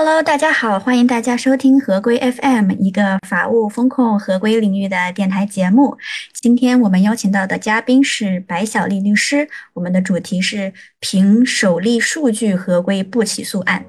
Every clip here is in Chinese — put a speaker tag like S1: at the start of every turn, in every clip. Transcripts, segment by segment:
S1: Hello，大家好，欢迎大家收听合规 FM，一个法务风控合规领域的电台节目。今天我们邀请到的嘉宾是白小丽律师，我们的主题是凭首例数据合规不起诉案。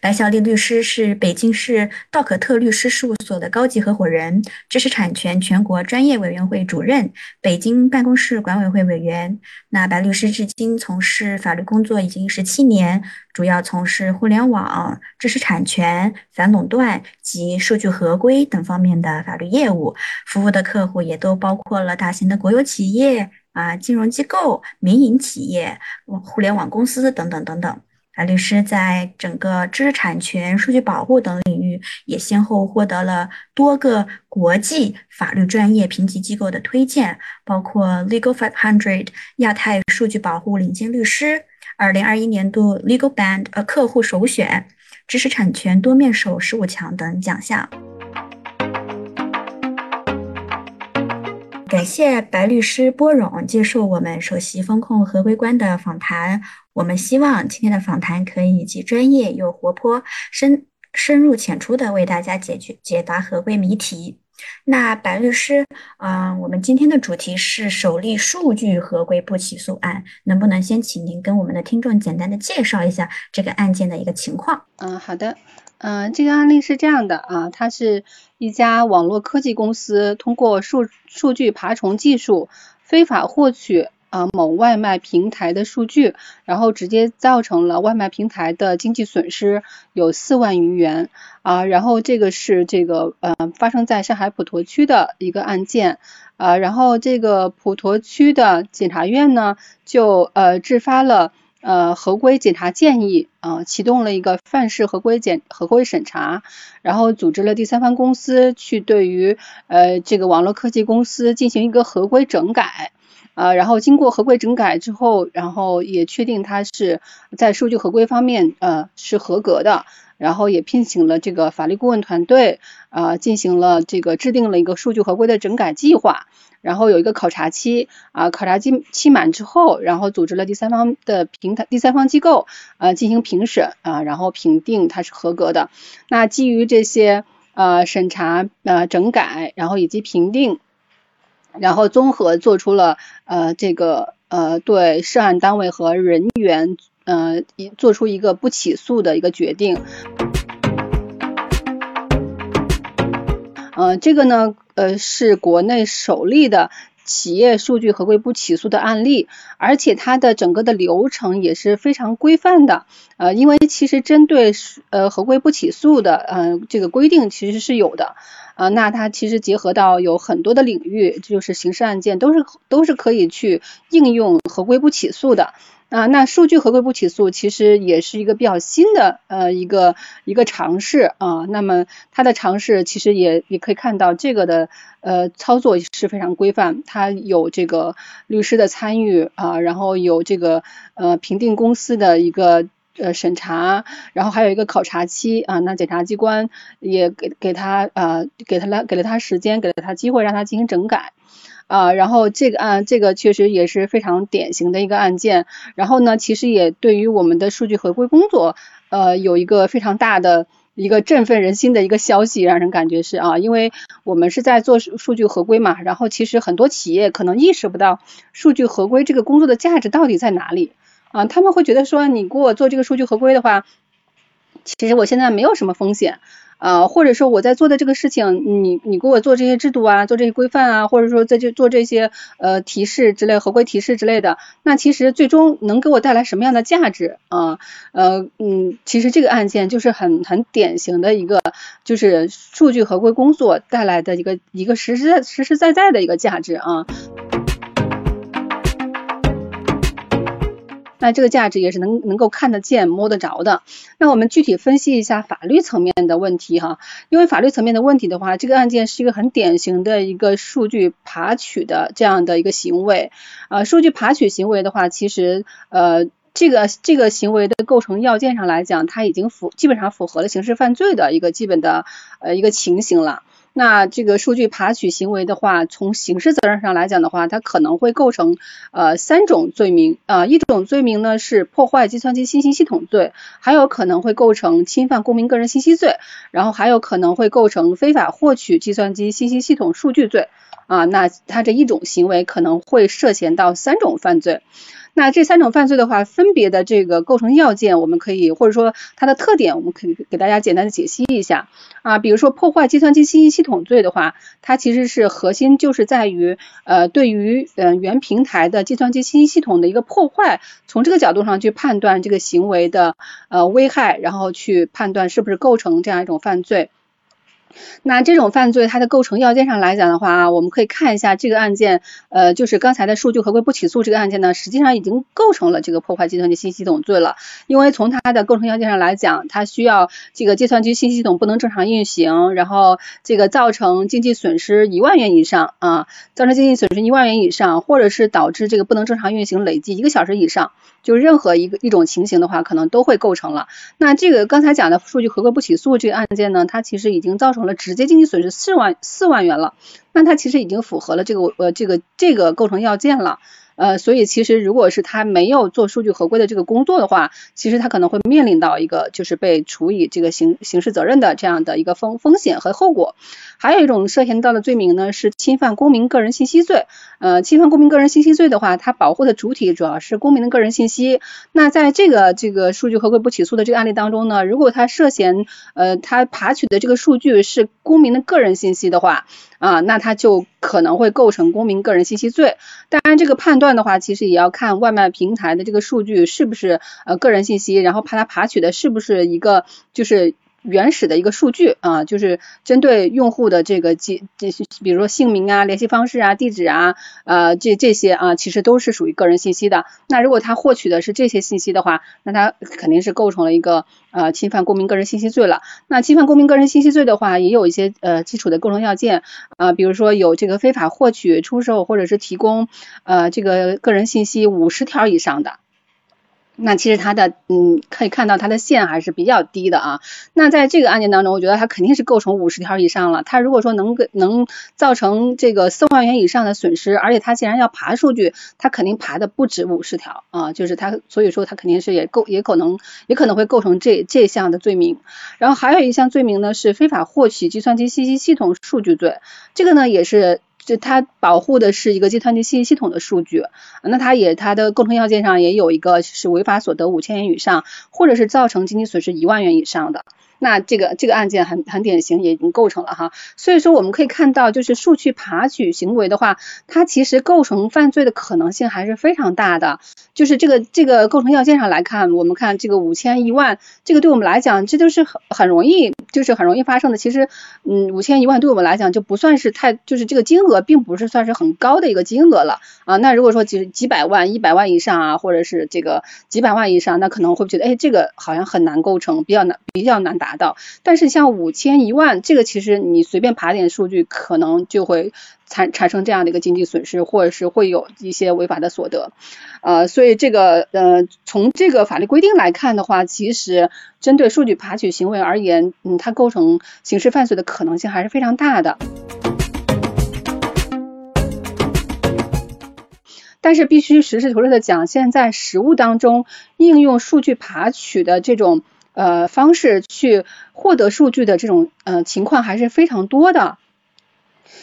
S1: 白小丽律师是北京市道可特律师事务所的高级合伙人，知识产权全国专业委员会主任，北京办公室管委会委员。那白律师至今从事法律工作已经十七年，主要从事互联网、知识产权、反垄断及数据合规等方面的法律业务，服务的客户也都包括了大型的国有企业啊、金融机构、民营企业、互联网公司等等等等。白律师在整个知识产权、数据保护等领域，也先后获得了多个国际法律专业评级机构的推荐，包括 Legal Five Hundred 亚太数据保护领先律师、二零二一年度 Legal Band 呃客户首选、知识产权多面手十五强等奖项。感谢白律师波荣接受我们首席风控合规官的访谈。我们希望今天的访谈可以既专业又活泼，深深入浅出的为大家解决解答合规谜题。那白律师，嗯，我们今天的主题是首例数据合规不起诉案，能不能先请您跟我们的听众简单的介绍一下这个案件的一个情况？
S2: 嗯，好的。嗯，这个案例是这样的啊，它是一家网络科技公司通过数数据爬虫技术非法获取啊某外卖平台的数据，然后直接造成了外卖平台的经济损失有四万余元啊，然后这个是这个呃发生在上海普陀区的一个案件啊，然后这个普陀区的检察院呢就呃制发了。呃，合规检查建议啊，启动了一个范式合规检合规审查，然后组织了第三方公司去对于呃这个网络科技公司进行一个合规整改啊，然后经过合规整改之后，然后也确定它是在数据合规方面呃是合格的，然后也聘请了这个法律顾问团队啊，进行了这个制定了一个数据合规的整改计划。然后有一个考察期啊，考察期期满之后，然后组织了第三方的平台第三方机构呃进行评审啊，然后评定它是合格的。那基于这些呃审查呃整改，然后以及评定，然后综合做出了呃这个呃对涉案单位和人员呃一做出一个不起诉的一个决定。呃，这个呢，呃，是国内首例的企业数据合规不起诉的案例，而且它的整个的流程也是非常规范的。呃，因为其实针对呃合规不起诉的，嗯，这个规定其实是有的。啊，那它其实结合到有很多的领域，就是刑事案件都是都是可以去应用合规不起诉的。啊，那数据合规不起诉其实也是一个比较新的呃一个一个尝试啊。那么它的尝试其实也也可以看到这个的呃操作是非常规范，它有这个律师的参与啊，然后有这个呃评定公司的一个呃审查，然后还有一个考察期啊。那检察机关也给给他呃给他了给了他时间，给了他机会让他进行整改。啊，然后这个案，这个确实也是非常典型的一个案件。然后呢，其实也对于我们的数据合规工作，呃，有一个非常大的一个振奋人心的一个消息，让人感觉是啊，因为我们是在做数据合规嘛。然后其实很多企业可能意识不到数据合规这个工作的价值到底在哪里啊，他们会觉得说，你给我做这个数据合规的话，其实我现在没有什么风险。啊，或者说我在做的这个事情，你你给我做这些制度啊，做这些规范啊，或者说在这做这些呃提示之类、合规提示之类的，那其实最终能给我带来什么样的价值啊？呃嗯，其实这个案件就是很很典型的一个，就是数据合规工作带来的一个一个实实在实实在在的一个价值啊。那这个价值也是能能够看得见、摸得着的。那我们具体分析一下法律层面的问题哈，因为法律层面的问题的话，这个案件是一个很典型的一个数据爬取的这样的一个行为。啊，数据爬取行为的话，其实呃这个这个行为的构成要件上来讲，它已经符基本上符合了刑事犯罪的一个基本的呃一个情形了。那这个数据爬取行为的话，从刑事责任上来讲的话，它可能会构成呃三种罪名啊，一种罪名呢是破坏计算机信息系统罪，还有可能会构成侵犯公民个人信息罪，然后还有可能会构成非法获取计算机信息系统数据罪啊。那它这一种行为可能会涉嫌到三种犯罪。那这三种犯罪的话，分别的这个构成要件，我们可以或者说它的特点，我们可以给大家简单的解析一下啊。比如说破坏计算机信息系统罪的话，它其实是核心就是在于呃对于呃原平台的计算机信息系统的一个破坏，从这个角度上去判断这个行为的呃危害，然后去判断是不是构成这样一种犯罪。那这种犯罪它的构成要件上来讲的话啊，我们可以看一下这个案件，呃，就是刚才的数据合规不起诉这个案件呢，实际上已经构成了这个破坏计算机信息系统罪了。因为从它的构成要件上来讲，它需要这个计算机信息系统不能正常运行，然后这个造成经济损失一万元以上啊，造成经济损失一万元以上，或者是导致这个不能正常运行累计一个小时以上，就任何一个一种情形的话，可能都会构成了。那这个刚才讲的数据合规不起诉这个案件呢，它其实已经造成了直接经济损失四万四万元了，那它其实已经符合了这个呃这个这个构成要件了。呃，所以其实如果是他没有做数据合规的这个工作的话，其实他可能会面临到一个就是被处以这个刑刑事责任的这样的一个风风险和后果。还有一种涉嫌到的罪名呢是侵犯公民个人信息罪。呃，侵犯公民个人信息罪的话，它保护的主体主要是公民的个人信息。那在这个这个数据合规不起诉的这个案例当中呢，如果他涉嫌呃他爬取的这个数据是公民的个人信息的话，啊，那他就可能会构成公民个人信息罪。当然，这个判断的话，其实也要看外卖平台的这个数据是不是呃个人信息，然后怕他爬取的是不是一个就是。原始的一个数据啊，就是针对用户的这个记这些，比如说姓名啊、联系方式啊、地址啊，呃，这这些啊，其实都是属于个人信息的。那如果他获取的是这些信息的话，那他肯定是构成了一个呃侵犯公民个人信息罪了。那侵犯公民个人信息罪的话，也有一些呃基础的构成要件啊，比如说有这个非法获取、出售或者是提供呃这个个人信息五十条以上的。那其实它的嗯可以看到它的线还是比较低的啊。那在这个案件当中，我觉得它肯定是构成五十条以上了。它如果说能给能造成这个四万元以上的损失，而且它既然要爬数据，它肯定爬的不止五十条啊，就是它所以说它肯定是也构也可能也可能会构成这这项的罪名。然后还有一项罪名呢是非法获取计算机信息系统数据罪，这个呢也是。就它保护的是一个计算机信息系统的数据，那它也它的构成要件上也有一个是违法所得五千元以上，或者是造成经济损失一万元以上的。那这个这个案件很很典型，也已经构成了哈。所以说我们可以看到，就是数据爬取行为的话，它其实构成犯罪的可能性还是非常大的。就是这个这个构成要件上来看，我们看这个五千一万，这个对我们来讲，这都是很很容易，就是很容易发生的。其实，嗯，五千一万对我们来讲就不算是太，就是这个金额并不是算是很高的一个金额了啊。那如果说几几百万、一百万以上啊，或者是这个几百万以上，那可能会觉得，哎，这个好像很难构成，比较难，比较难达。达到，但是像五千一万这个，其实你随便爬点数据，可能就会产产生这样的一个经济损失，或者是会有一些违法的所得，呃，所以这个呃，从这个法律规定来看的话，其实针对数据爬取行为而言，嗯，它构成刑事犯罪的可能性还是非常大的。但是必须实事求是的讲，现在实务当中应用数据爬取的这种。呃，方式去获得数据的这种呃情况还是非常多的。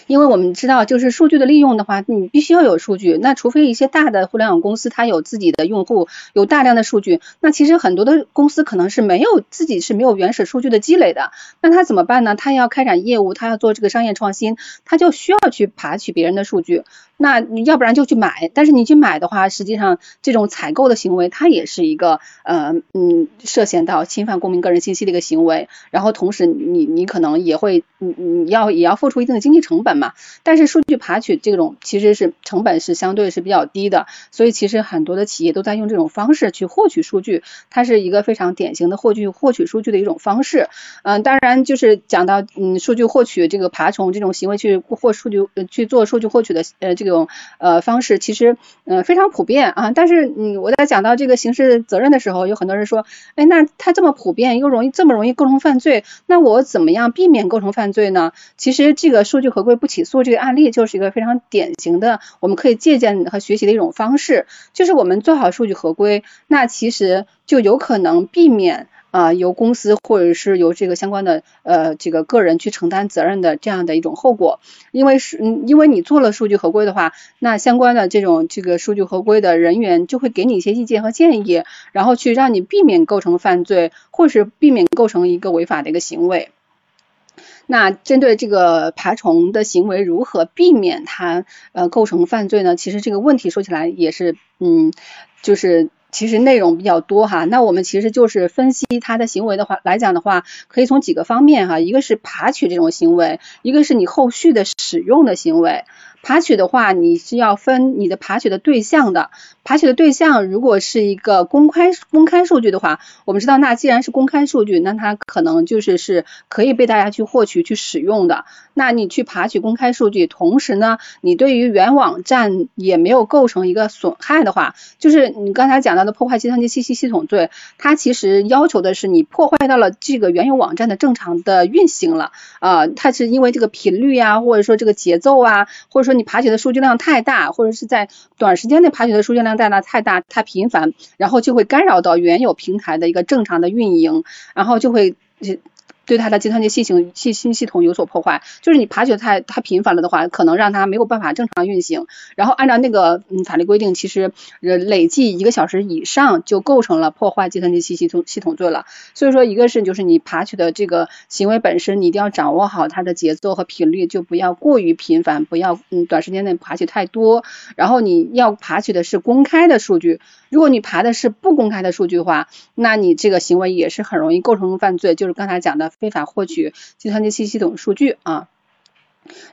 S2: 因为我们知道，就是数据的利用的话，你必须要有数据。那除非一些大的互联网公司，它有自己的用户，有大量的数据。那其实很多的公司可能是没有自己是没有原始数据的积累的。那他怎么办呢？他要开展业务，他要做这个商业创新，他就需要去爬取别人的数据。那你要不然就去买，但是你去买的话，实际上这种采购的行为，它也是一个呃嗯涉嫌到侵犯公民个人信息的一个行为。然后同时你你可能也会你你要也要付出一定的经济成。本嘛。但是数据爬取这种其实是成本是相对是比较低的，所以其实很多的企业都在用这种方式去获取数据，它是一个非常典型的获取获取数据的一种方式。嗯，当然就是讲到嗯数据获取这个爬虫这种行为去获数据呃去做数据获取的呃这这种呃方式，其实嗯非常普遍啊。但是嗯我在讲到这个刑事责任的时候，有很多人说，哎那它这么普遍又容易这么容易构成犯罪，那我怎么样避免构成犯罪呢？其实这个数据合规不起诉这个案例就是一个非常典型的，我们可以借鉴和学习的一种方式，就是我们做好数据合规，那其实就有可能避免啊由公司或者是由这个相关的呃这个个人去承担责任的这样的一种后果，因为是嗯因为你做了数据合规的话，那相关的这种这个数据合规的人员就会给你一些意见和建议，然后去让你避免构成犯罪，或是避免构成一个违法的一个行为。那针对这个爬虫的行为，如何避免它呃构成犯罪呢？其实这个问题说起来也是，嗯，就是其实内容比较多哈。那我们其实就是分析他的行为的话来讲的话，可以从几个方面哈，一个是爬取这种行为，一个是你后续的使用的行为。爬取的话，你是要分你的爬取的对象的。爬取的对象如果是一个公开公开数据的话，我们知道，那既然是公开数据，那它可能就是是可以被大家去获取、去使用的。那你去爬取公开数据，同时呢，你对于原网站也没有构成一个损害的话，就是你刚才讲到的破坏计算机信息系统罪，它其实要求的是你破坏到了这个原有网站的正常的运行了啊，它是因为这个频率啊，或者说这个节奏啊，或者说你爬取的数据量太大，或者是在短时间内爬取的数据量太大太大太频繁，然后就会干扰到原有平台的一个正常的运营，然后就会。对它的计算机系统信息系统有所破坏，就是你爬取太太频繁了的话，可能让它没有办法正常运行。然后按照那个嗯法律规定，其实呃累计一个小时以上就构成了破坏计算机信息系统系统罪了。所以说，一个是就是你爬取的这个行为本身，你一定要掌握好它的节奏和频率，就不要过于频繁，不要嗯短时间内爬取太多。然后你要爬取的是公开的数据，如果你爬的是不公开的数据的话，那你这个行为也是很容易构成犯罪，就是刚才讲的。非法获取计算机信息系统数据啊。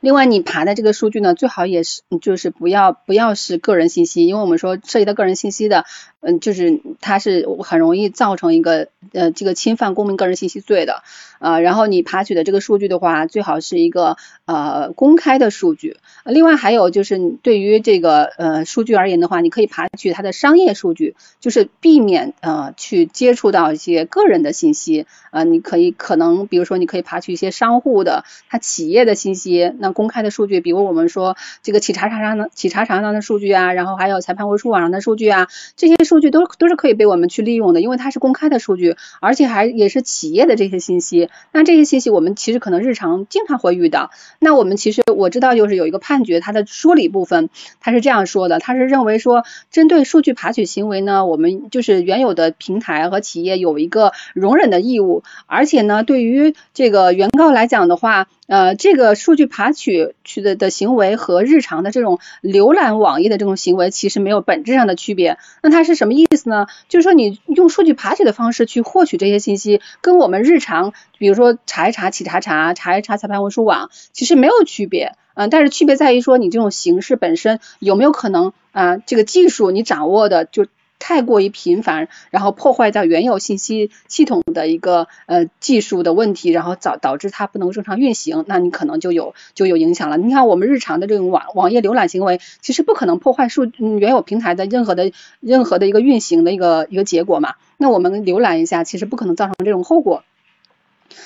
S2: 另外，你爬的这个数据呢，最好也是就是不要不要是个人信息，因为我们说涉及到个人信息的，嗯，就是它是很容易造成一个呃这个侵犯公民个人信息罪的啊。然后你爬取的这个数据的话，最好是一个呃公开的数据。另外还有就是对于这个呃数据而言的话，你可以爬取它的商业数据，就是避免呃去接触到一些个人的信息啊。你可以可能比如说你可以爬取一些商户的他企业的信息。那公开的数据，比如我们说这个企查查上的企查查上的数据啊，然后还有裁判文书网上的数据啊，这些数据都都是可以被我们去利用的，因为它是公开的数据，而且还也是企业的这些信息。那这些信息我们其实可能日常经常会遇到。那我们其实我知道就是有一个判决，它的说理部分它是这样说的，它是认为说针对数据爬取行为呢，我们就是原有的平台和企业有一个容忍的义务，而且呢，对于这个原告来讲的话。呃，这个数据爬取取的的行为和日常的这种浏览网页的这种行为其实没有本质上的区别。那它是什么意思呢？就是说你用数据爬取的方式去获取这些信息，跟我们日常比如说查一查企查查、查一查裁判文书网，其实没有区别。嗯，但是区别在于说你这种形式本身有没有可能啊，这个技术你掌握的就。太过于频繁，然后破坏掉原有信息系统的一个呃技术的问题，然后导导致它不能正常运行，那你可能就有就有影响了。你看我们日常的这种网网页浏览行为，其实不可能破坏数嗯原有平台的任何的任何的一个运行的一个一个结果嘛。那我们浏览一下，其实不可能造成这种后果。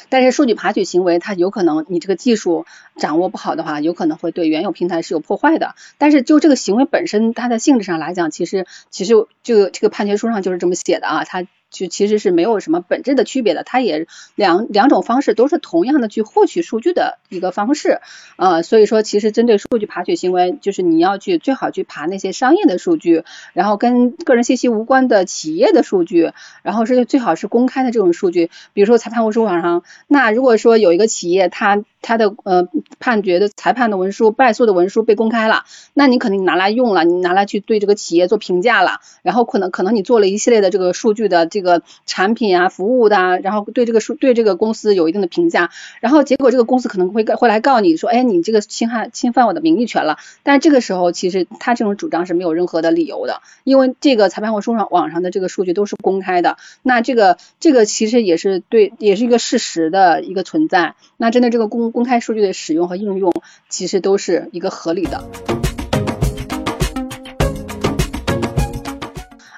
S2: 但是数据爬取行为，它有可能你这个技术掌握不好的话，有可能会对原有平台是有破坏的。但是就这个行为本身，它的性质上来讲，其实其实就这个判决书上就是这么写的啊，它。就其实是没有什么本质的区别的，它也两两种方式都是同样的去获取数据的一个方式，呃，所以说其实针对数据爬取行为，就是你要去最好去爬那些商业的数据，然后跟个人信息无关的企业的数据，然后是最好是公开的这种数据，比如说裁判文书网上，那如果说有一个企业它。他的呃判决的裁判的文书、败诉的文书被公开了，那你肯定拿来用了，你拿来去对这个企业做评价了，然后可能可能你做了一系列的这个数据的这个个产品啊、服务的，然后对这个数对这个公司有一定的评价，然后结果这个公司可能会会来告你说，哎，你这个侵害侵犯我的名誉权了，但这个时候其实他这种主张是没有任何的理由的，因为这个裁判文书上网上的这个数据都是公开的，那这个这个其实也是对，也是一个事实的一个存在，那针对这个公公开数据的使用和应用，其实都是一个合理的。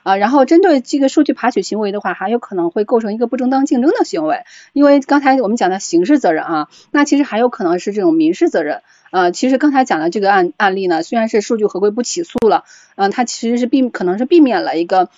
S2: 啊，然后针对这个数据爬取行为的话，还有可能会构成一个不正当竞争的行为，因为刚才我们讲的刑事责任啊，那其实还有可能是这种民事责任。呃，其实刚才讲的这个案案例呢，虽然是数据合规不起诉了，嗯，它其实是避可能是避免了一个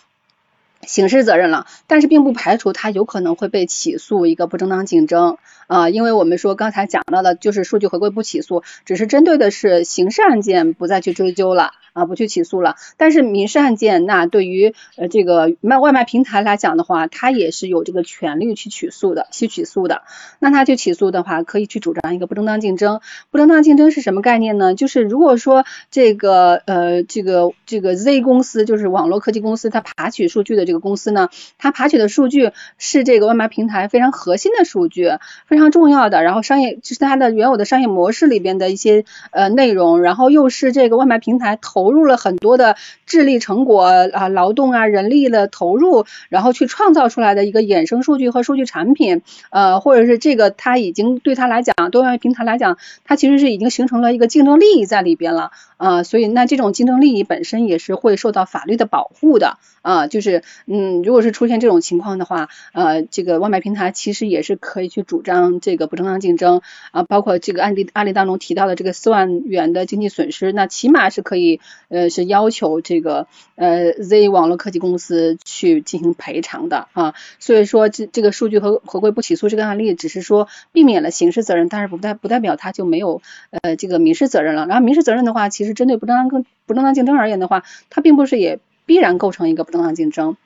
S2: 刑事责任了，但是并不排除它有可能会被起诉一个不正当竞争啊，因为我们说刚才讲到的就是数据合规不起诉，只是针对的是刑事案件不再去追究了。啊，不去起诉了。但是民事案件，那对于呃这个卖外卖平台来讲的话，他也是有这个权利去起诉的，去起诉的。那他去起诉的话，可以去主张一个不正当竞争。不正当竞争是什么概念呢？就是如果说这个呃这个这个 Z 公司，就是网络科技公司，它爬取数据的这个公司呢，它爬取的数据是这个外卖平台非常核心的数据，非常非常重要的。然后商业就是它的原有的商业模式里边的一些呃内容，然后又是这个外卖平台投。入了很多的智力成果啊，劳动啊，人力的投入，然后去创造出来的一个衍生数据和数据产品，呃，或者是这个它已经对他来讲，对外卖平台来讲，它其实是已经形成了一个竞争利益在里边了啊，所以那这种竞争利益本身也是会受到法律的保护的啊，就是嗯，如果是出现这种情况的话，呃，这个外卖平台其实也是可以去主张这个不正当竞争啊，包括这个案例案例当中提到的这个四万元的经济损失，那起码是可以。呃，是要求这个呃 Z 网络科技公司去进行赔偿的啊，所以说这这个数据合合规不起诉这个案例，只是说避免了刑事责任，但是不代不代表它就没有呃这个民事责任了。然后民事责任的话，其实针对不正当不正当竞争而言的话，它并不是也必然构成一个不正当竞争。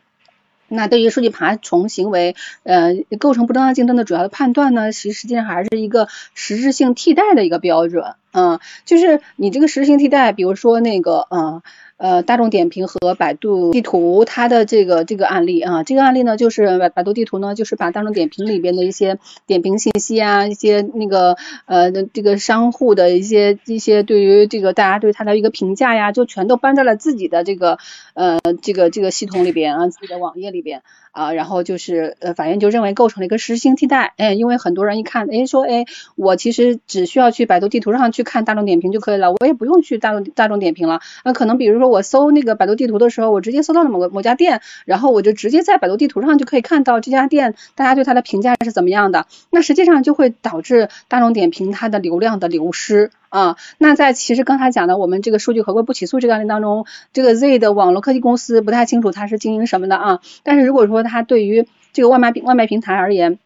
S2: 那对于数据爬虫行为，呃，构成不正当竞争的主要的判断呢，其实实际上还是一个实质性替代的一个标准，嗯，就是你这个实质性替代，比如说那个，嗯。呃，大众点评和百度地图它的这个这个案例啊，这个案例呢，就是百百度地图呢，就是把大众点评里边的一些点评信息啊，一些那个呃这个商户的一些一些对于这个大家对它的一个评价呀，就全都搬在了自己的这个呃这个这个系统里边啊，自己的网页里边。啊，然后就是呃，法院就认为构成了一个实行替代，哎，因为很多人一看，哎，说，哎，我其实只需要去百度地图上去看大众点评就可以了，我也不用去大众大众点评了。那可能比如说我搜那个百度地图的时候，我直接搜到了某个某家店，然后我就直接在百度地图上就可以看到这家店大家对它的评价是怎么样的，那实际上就会导致大众点评它的流量的流失。啊，那在其实刚才讲的我们这个数据合规不起诉这个案例当中，这个 Z 的网络科技公司不太清楚它是经营什么的啊，但是如果说它对于这个外卖外卖平台而言，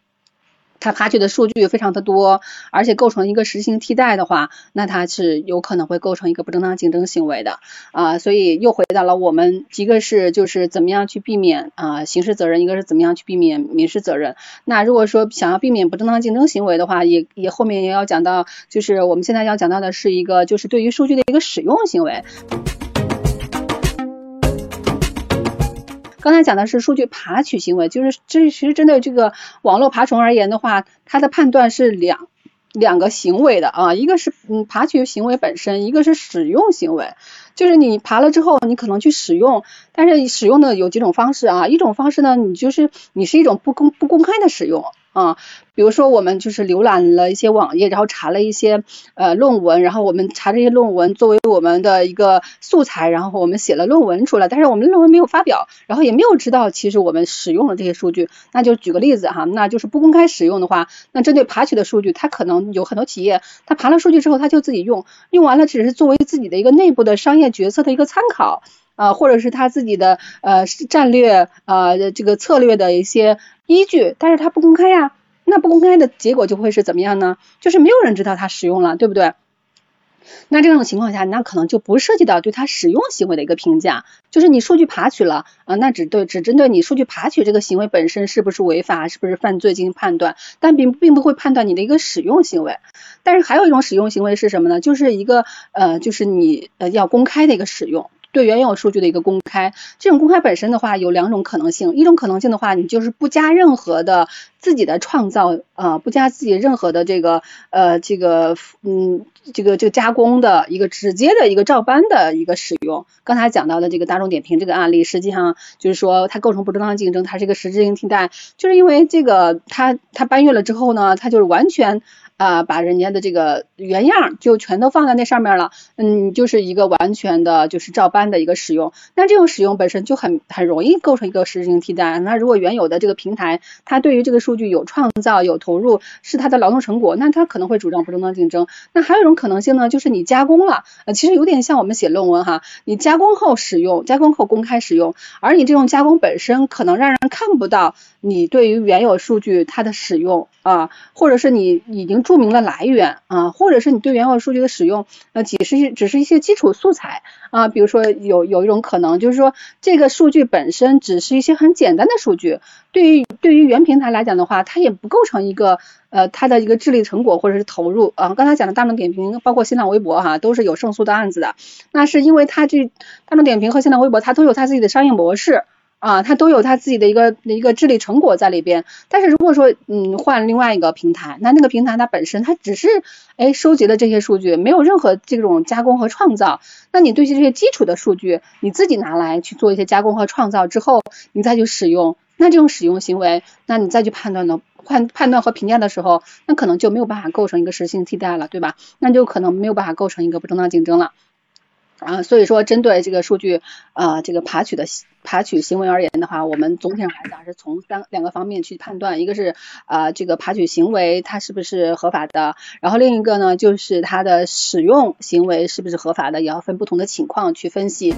S2: 它爬取的数据非常的多，而且构成一个实行替代的话，那它是有可能会构成一个不正当竞争行为的啊。所以又回到了我们一个是就是怎么样去避免啊刑事责任，一个是怎么样去避免民事责任。那如果说想要避免不正当竞争行为的话，也也后面也要讲到，就是我们现在要讲到的是一个就是对于数据的一个使用行为。刚才讲的是数据爬取行为，就是这其实针对这个网络爬虫而言的话，它的判断是两两个行为的啊，一个是嗯爬取行为本身，一个是使用行为，就是你爬了之后，你可能去使用，但是使用的有几种方式啊，一种方式呢，你就是你是一种不公不公开的使用。啊，比如说我们就是浏览了一些网页，然后查了一些呃论文，然后我们查这些论文作为我们的一个素材，然后我们写了论文出来，但是我们论文没有发表，然后也没有知道其实我们使用了这些数据。那就举个例子哈，那就是不公开使用的话，那针对爬取的数据，它可能有很多企业，它爬了数据之后，它就自己用，用完了只是作为自己的一个内部的商业决策的一个参考啊，或者是他自己的呃战略啊这个策略的一些。依据，但是他不公开呀，那不公开的结果就会是怎么样呢？就是没有人知道他使用了，对不对？那这种情况下，那可能就不涉及到对他使用行为的一个评价，就是你数据爬取了啊，那只对只针对你数据爬取这个行为本身是不是违法，是不是犯罪进行判断，但并并不会判断你的一个使用行为。但是还有一种使用行为是什么呢？就是一个呃，就是你呃要公开的一个使用。对原有数据的一个公开，这种公开本身的话有两种可能性，一种可能性的话，你就是不加任何的自己的创造啊，不加自己任何的这个呃这个嗯这个这个加工的一个直接的一个照搬的一个使用。刚才讲到的这个大众点评这个案例，实际上就是说它构成不正当竞争，它是一个实质性替代，就是因为这个它它搬运了之后呢，它就是完全。啊，把人家的这个原样就全都放在那上面了，嗯，就是一个完全的，就是照搬的一个使用。那这种使用本身就很很容易构成一个实质性替代。那如果原有的这个平台，它对于这个数据有创造、有投入，是它的劳动成果，那它可能会主张不正当竞争。那还有一种可能性呢，就是你加工了，呃，其实有点像我们写论文哈，你加工后使用，加工后公开使用，而你这种加工本身可能让人看不到你对于原有数据它的使用啊，或者是你已经。注明了来源啊，或者是你对原有数据的使用，呃，只是只是一些基础素材啊，比如说有有一种可能，就是说这个数据本身只是一些很简单的数据，对于对于原平台来讲的话，它也不构成一个呃它的一个智力成果或者是投入啊。刚才讲的大众点评，包括新浪微博哈，都是有胜诉的案子的，那是因为它这大众点评和新浪微博它都有它自己的商业模式。啊，它都有它自己的一个一个智力成果在里边，但是如果说嗯换另外一个平台，那那个平台它本身它只是哎收集了这些数据，没有任何这种加工和创造，那你对这些基础的数据你自己拿来去做一些加工和创造之后，你再去使用，那这种使用行为，那你再去判断的判判断和评价的时候，那可能就没有办法构成一个实性替代了，对吧？那就可能没有办法构成一个不正当竞争了。啊，所以说针对这个数据啊，这个爬取的爬取行为而言的话，我们总体上来讲是从三两个方面去判断，一个是啊这个爬取行为它是不是合法的，然后另一个呢就是它的使用行为是不是合法的，也要分不同的情况去分析。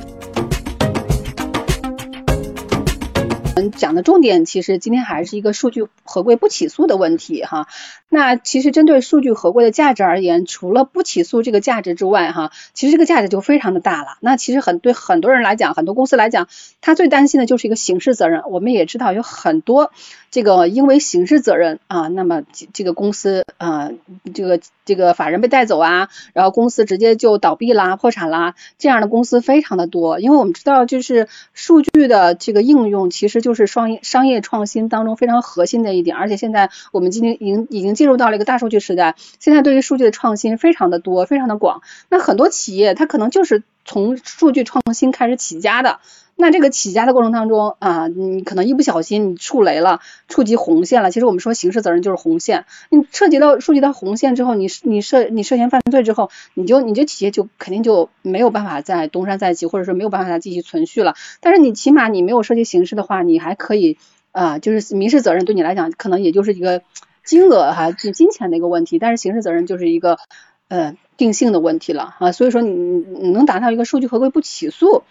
S2: 讲的重点其实今天还是一个数据合规不起诉的问题哈。那其实针对数据合规的价值而言，除了不起诉这个价值之外哈，其实这个价值就非常的大了。那其实很对很多人来讲，很多公司来讲，他最担心的就是一个刑事责任。我们也知道有很多这个因为刑事责任啊，那么这个公司啊，这个这个法人被带走啊，然后公司直接就倒闭啦、破产啦，这样的公司非常的多。因为我们知道，就是数据的这个应用其实。就就是商业商业创新当中非常核心的一点，而且现在我们今天已经已经进入到了一个大数据时代，现在对于数据的创新非常的多，非常的广。那很多企业它可能就是从数据创新开始起家的。那这个起家的过程当中啊，你可能一不小心你触雷了，触及红线了。其实我们说刑事责任就是红线，你涉及到触及到红线之后，你你涉你涉嫌犯罪之后，你就你这企业就肯定就没有办法再东山再起，或者说没有办法再继续存续了。但是你起码你没有涉及刑事的话，你还可以啊，就是民事责任对你来讲可能也就是一个金额哈，就金钱的一个问题，但是刑事责任就是一个呃定性的问题了啊。所以说你你能达到一个数据合规不起诉。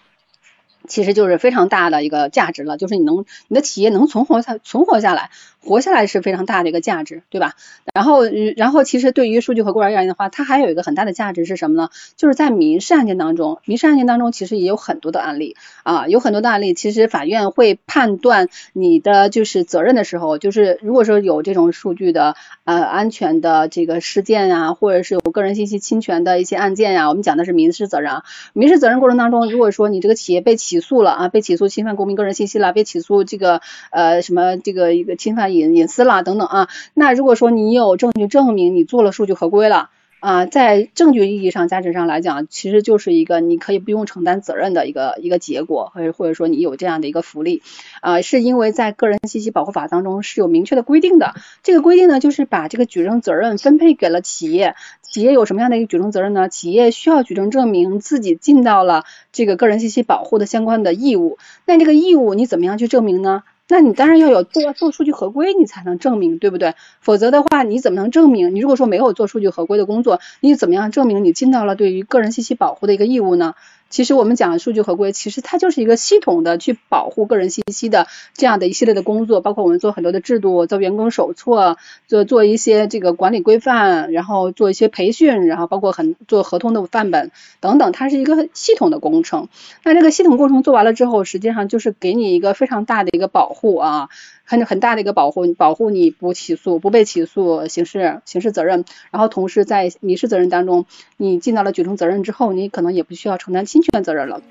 S2: 其实就是非常大的一个价值了，就是你能你的企业能存活下存活下来，活下来是非常大的一个价值，对吧？然后然后其实对于数据和规而言的话，它还有一个很大的价值是什么呢？就是在民事案件当中，民事案件当中其实也有很多的案例啊，有很多的案例，其实法院会判断你的就是责任的时候，就是如果说有这种数据的呃安全的这个事件啊，或者是有个人信息侵权的一些案件呀，我们讲的是民事责任，民事责任过程当中，如果说你这个企业被起诉了啊，被起诉侵犯公民个人信息了，被起诉这个呃什么这个一个侵犯隐隐私啦等等啊，那如果说你有证据证明你做了数据合规了。啊，在证据意义上、价值上来讲，其实就是一个你可以不用承担责任的一个一个结果，或者或者说你有这样的一个福利，啊，是因为在个人信息保护法当中是有明确的规定的。这个规定呢，就是把这个举证责任分配给了企业。企业有什么样的一个举证责任呢？企业需要举证证明自己尽到了这个个人信息保护的相关的义务。那这个义务你怎么样去证明呢？那你当然要有做做数据合规，你才能证明，对不对？否则的话，你怎么能证明？你如果说没有做数据合规的工作，你怎么样证明你尽到了对于个人信息保护的一个义务呢？其实我们讲数据合规，其实它就是一个系统的去保护个人信息的这样的一系列的工作，包括我们做很多的制度，做员工手册，做做一些这个管理规范，然后做一些培训，然后包括很做合同的范本等等，它是一个系统的工程。那这个系统工程做完了之后，实际上就是给你一个非常大的一个保护啊，很很大的一个保护，保护你不起诉、不被起诉刑事刑事责任，然后同时在民事责任当中，你尽到了举证责任之后，你可能也不需要承担侵权责任了。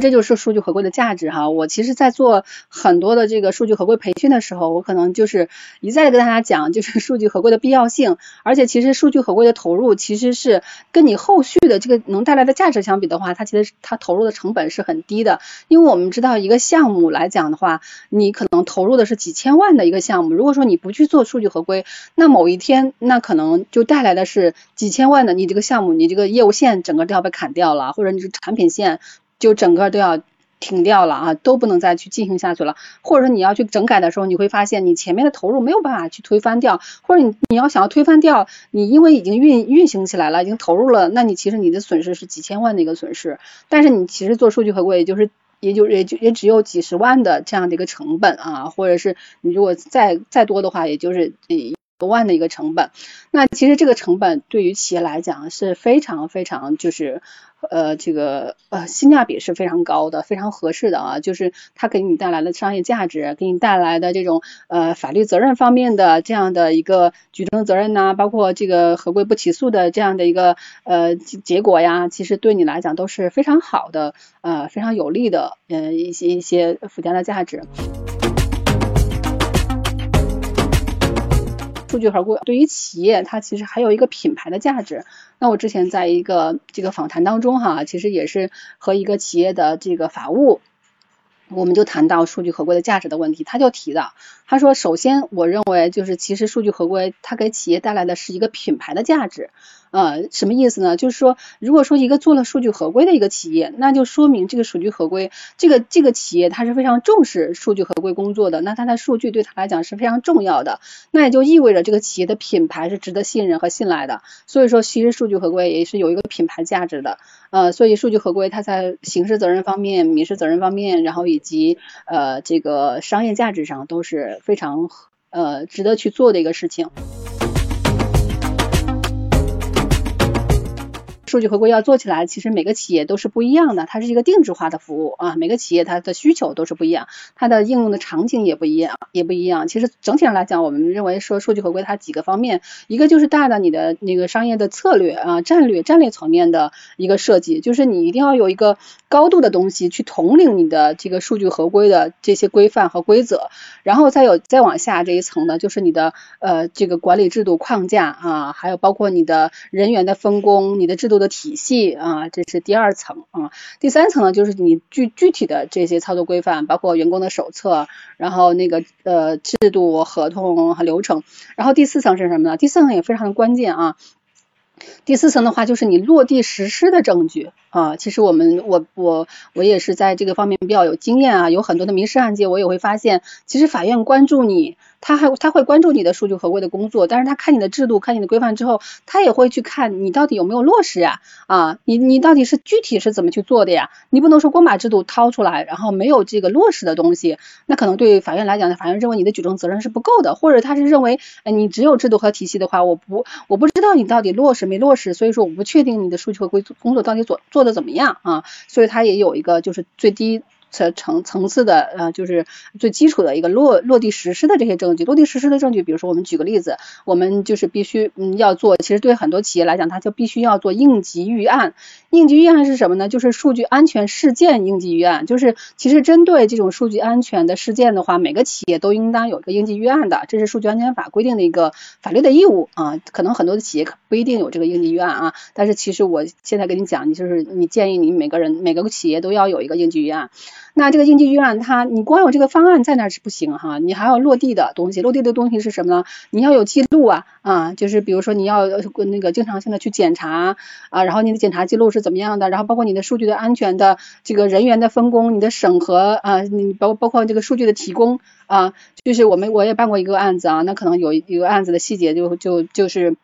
S2: 这就是数据合规的价值哈。我其实，在做很多的这个数据合规培训的时候，我可能就是一再的跟大家讲，就是 数据合规的必要性。而且，其实数据合规的投入，其实是跟你后续的这个能带来的价值相比的话，它其实它投入的成本是很低的。因为我们知道，一个项目来讲的话，你可能投入的是几千万的一个项目。如果说你不去做数据合规，那某一天，那可能就带来的是几千万的，你这个项目，你这个业务线整个都要被砍掉了，或者你是产品线。就整个都要停掉了啊，都不能再去进行下去了。或者说你要去整改的时候，你会发现你前面的投入没有办法去推翻掉，或者你你要想要推翻掉，你因为已经运运行起来了，已经投入了，那你其实你的损失是几千万的一个损失。但是你其实做数据合规，也就是也就也就也只有几十万的这样的一个成本啊，或者是你如果再再多的话，也就是一多万的一个成本。那其实这个成本对于企业来讲是非常非常就是。呃，这个呃性价比是非常高的，非常合适的啊，就是它给你带来的商业价值，给你带来的这种呃法律责任方面的这样的一个举证责任呐，包括这个合规不起诉的这样的一个呃结果呀，其实对你来讲都是非常好的，呃非常有利的呃一些一些附加的价值。数据合规对于企业，它其实还有一个品牌的价值。那我之前在一个这个访谈当中哈，其实也是和一个企业的这个法务，我们就谈到数据合规的价值的问题。他就提到，他说，首先我认为就是其实数据合规它给企业带来的是一个品牌的价值。呃，什么意思呢？就是说，如果说一个做了数据合规的一个企业，那就说明这个数据合规，这个这个企业它是非常重视数据合规工作的，那它的数据对它来讲是非常重要的，那也就意味着这个企业的品牌是值得信任和信赖的。所以说，其实数据合规也是有一个品牌价值的。呃，所以数据合规它在刑事责任方面、民事责任方面，然后以及呃这个商业价值上都是非常呃值得去做的一个事情。数据合规要做起来，其实每个企业都是不一样的，它是一个定制化的服务啊，每个企业它的需求都是不一样，它的应用的场景也不一样，也不一样。其实整体上来讲，我们认为说数据合规它几个方面，一个就是大的你的那个商业的策略啊，战略战略层面的一个设计，就是你一定要有一个高度的东西去统领你的这个数据合规的这些规范和规则，然后再有再往下这一层呢，就是你的呃这个管理制度框架啊，还有包括你的人员的分工，你的制度的。体系啊，这是第二层啊，第三层呢，就是你具具体的这些操作规范，包括员工的手册，然后那个呃制度、合同和流程，然后第四层是什么呢？第四层也非常的关键啊。第四层的话，就是你落地实施的证据啊。其实我们我我我也是在这个方面比较有经验啊，有很多的民事案件，我也会发现，其实法院关注你。他还他会关注你的数据合规的工作，但是他看你的制度、看你的规范之后，他也会去看你到底有没有落实呀？啊，你你到底是具体是怎么去做的呀？你不能说光把制度掏出来，然后没有这个落实的东西，那可能对法院来讲，法院认为你的举证责任是不够的，或者他是认为，你只有制度和体系的话，我不我不知道你到底落实没落实，所以说我不确定你的数据合规工作到底做做的怎么样啊？所以他也有一个就是最低。层层次的呃，就是最基础的一个落落地实施的这些证据，落地实施的证据，比如说我们举个例子，我们就是必须嗯要做，其实对很多企业来讲，它就必须要做应急预案。应急预案是什么呢？就是数据安全事件应急预案，就是其实针对这种数据安全的事件的话，每个企业都应当有一个应急预案的，这是数据安全法规定的一个法律的义务啊。可能很多的企业不一定有这个应急预案啊，但是其实我现在跟你讲，你就是你建议你每个人每个企业都要有一个应急预案。那这个应急预案，它你光有这个方案在那是不行哈，你还要落地的东西。落地的东西是什么呢？你要有记录啊啊，就是比如说你要那个经常性的去检查啊，然后你的检查记录是怎么样的，然后包括你的数据的安全的这个人员的分工，你的审核啊，你包包括这个数据的提供啊，就是我们我也办过一个案子啊，那可能有一个案子的细节就就就是。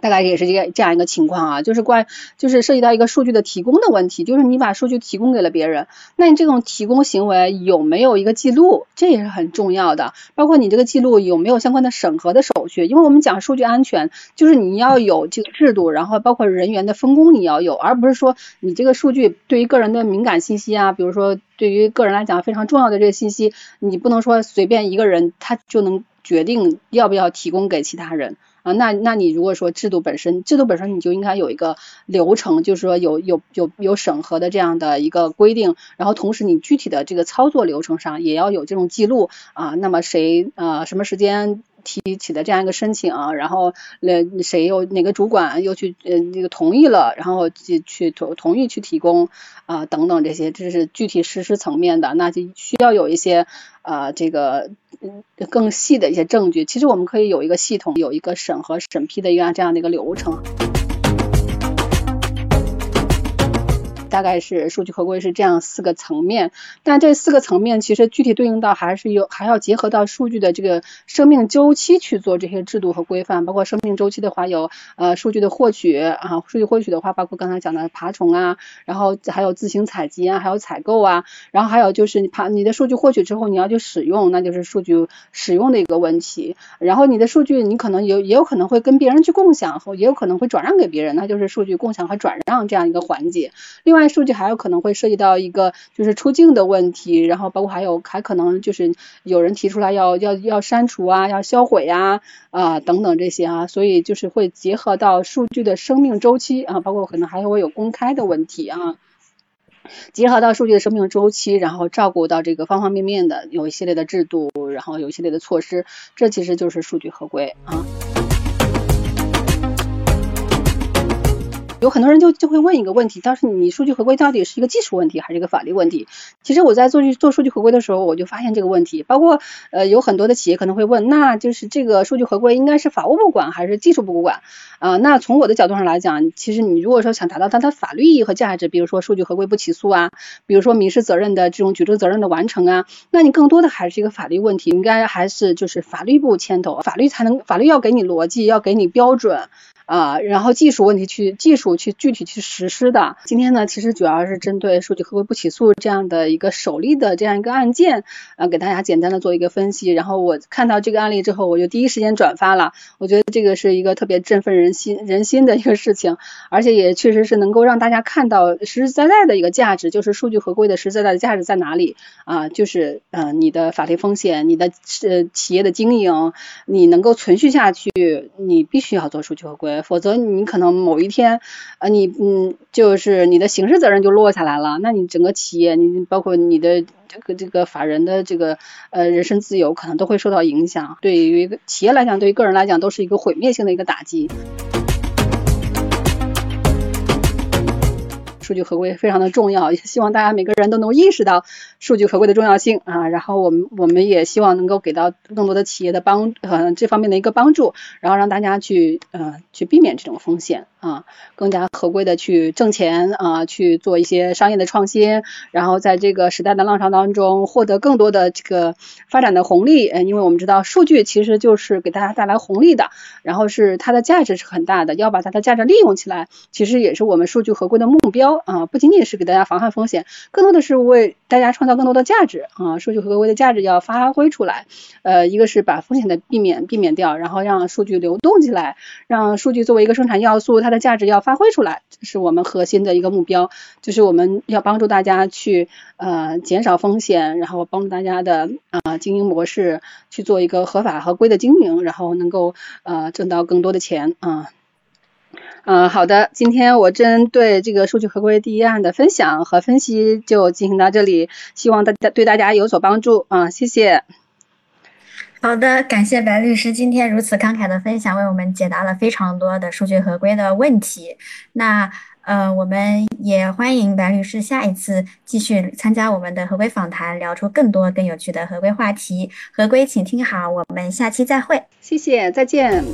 S2: 大概也是这个这样一个情况啊，就是关就是涉及到一个数据的提供的问题，就是你把数据提供给了别人，那你这种提供行为有没有一个记录，这也是很重要的，包括你这个记录有没有相关的审核的手续，因为我们讲数据安全，就是你要有这个制度，然后包括人员的分工你要有，而不是说你这个数据对于个人的敏感信息啊，比如说对于个人来讲非常重要的这个信息，你不能说随便一个人他就能决定要不要提供给其他人。那那你如果说制度本身，制度本身你就应该有一个流程，就是说有有有有审核的这样的一个规定，然后同时你具体的这个操作流程上也要有这种记录啊。那么谁呃什么时间提起的这样一个申请，然后呃谁又哪个主管又去呃那个同意了，然后去去同同意去提供啊等等这些，这是具体实施层面的，那就需要有一些啊这个。嗯，更细的一些证据，其实我们可以有一个系统，有一个审核审批的一个这样的一个流程。大概是数据合规是这样四个层面，但这四个层面其实具体对应到还是有还要结合到数据的这个生命周期去做这些制度和规范，包括生命周期的话有呃数据的获取啊，数据获取的话包括刚才讲的爬虫啊，然后还有自行采集啊，还有采购啊，然后还有就是你爬你的数据获取之后你要去使用，那就是数据使用的一个问题，然后你的数据你可能有也有可能会跟别人去共享，和也有可能会转让给别人，那就是数据共享和转让这样一个环节，另外。数据还有可能会涉及到一个就是出境的问题，然后包括还有还可能就是有人提出来要要要删除啊，要销毁呀啊等等这些啊，所以就是会结合到数据的生命周期啊，包括可能还会有公开的问题啊，结合到数据的生命周期，然后照顾到这个方方面面的有一系列的制度，然后有一系列的措施，这其实就是数据合规啊。有很多人就就会问一个问题，但是你数据合规到底是一个技术问题还是一个法律问题？其实我在做做数据合规的时候，我就发现这个问题，包括呃有很多的企业可能会问，那就是这个数据合规应该是法务部管还是技术部管啊？那从我的角度上来讲，其实你如果说想达到它的法律意义和价值，比如说数据合规不起诉啊，比如说民事责任的这种举证责任的完成啊，那你更多的还是一个法律问题，应该还是就是法律部牵头，法律才能法律要给你逻辑，要给你标准。啊，然后技术问题去技术去具体去实施的。今天呢，其实主要是针对数据合规不起诉这样的一个首例的这样一个案件，啊，给大家简单的做一个分析。然后我看到这个案例之后，我就第一时间转发了。我觉得这个是一个特别振奋人心人心的一个事情，而且也确实是能够让大家看到实实在在的一个价值，就是数据合规的实实在在的价值在哪里啊？就是嗯，你的法律风险，你的呃企业的经营，你能够存续下去，你必须要做数据合规。否则你可能某一天，呃，你嗯，就是你的刑事责任就落下来了，那你整个企业，你包括你的这个这个法人的这个呃人身自由，可能都会受到影响。对于企业来讲，对于个人来讲，都是一个毁灭性的一个打击。数据合规非常的重要，也希望大家每个人都能意识到数据合规的重要性啊。然后我们我们也希望能够给到更多的企业的帮呃这方面的一个帮助，然后让大家去呃去避免这种风险。啊，更加合规的去挣钱啊，去做一些商业的创新，然后在这个时代的浪潮当中获得更多的这个发展的红利。嗯，因为我们知道数据其实就是给大家带来红利的，然后是它的价值是很大的，要把它的价值利用起来，其实也是我们数据合规的目标啊，不仅仅是给大家防范风险，更多的是为大家创造更多的价值啊，数据合规的价值要发挥出来。呃，一个是把风险的避免避免掉，然后让数据流动起来，让数据作为一个生产要素，它的价值要发挥出来，这是我们核心的一个目标，就是我们要帮助大家去呃减少风险，然后帮助大家的啊经营模式去做一个合法合规的经营，然后能够呃挣到更多的钱啊。嗯，好的，今天我针对这个数据合规第一案的分享和分析就进行到这里，希望大家对大家有所帮助啊，谢谢。
S1: 好的，感谢白律师今天如此慷慨的分享，为我们解答了非常多的数据合规的问题。那呃，我们也欢迎白律师下一次继续参加我们的合规访谈，聊出更多更有趣的合规话题。合规，请听好，我们下期再会。
S2: 谢谢，再见。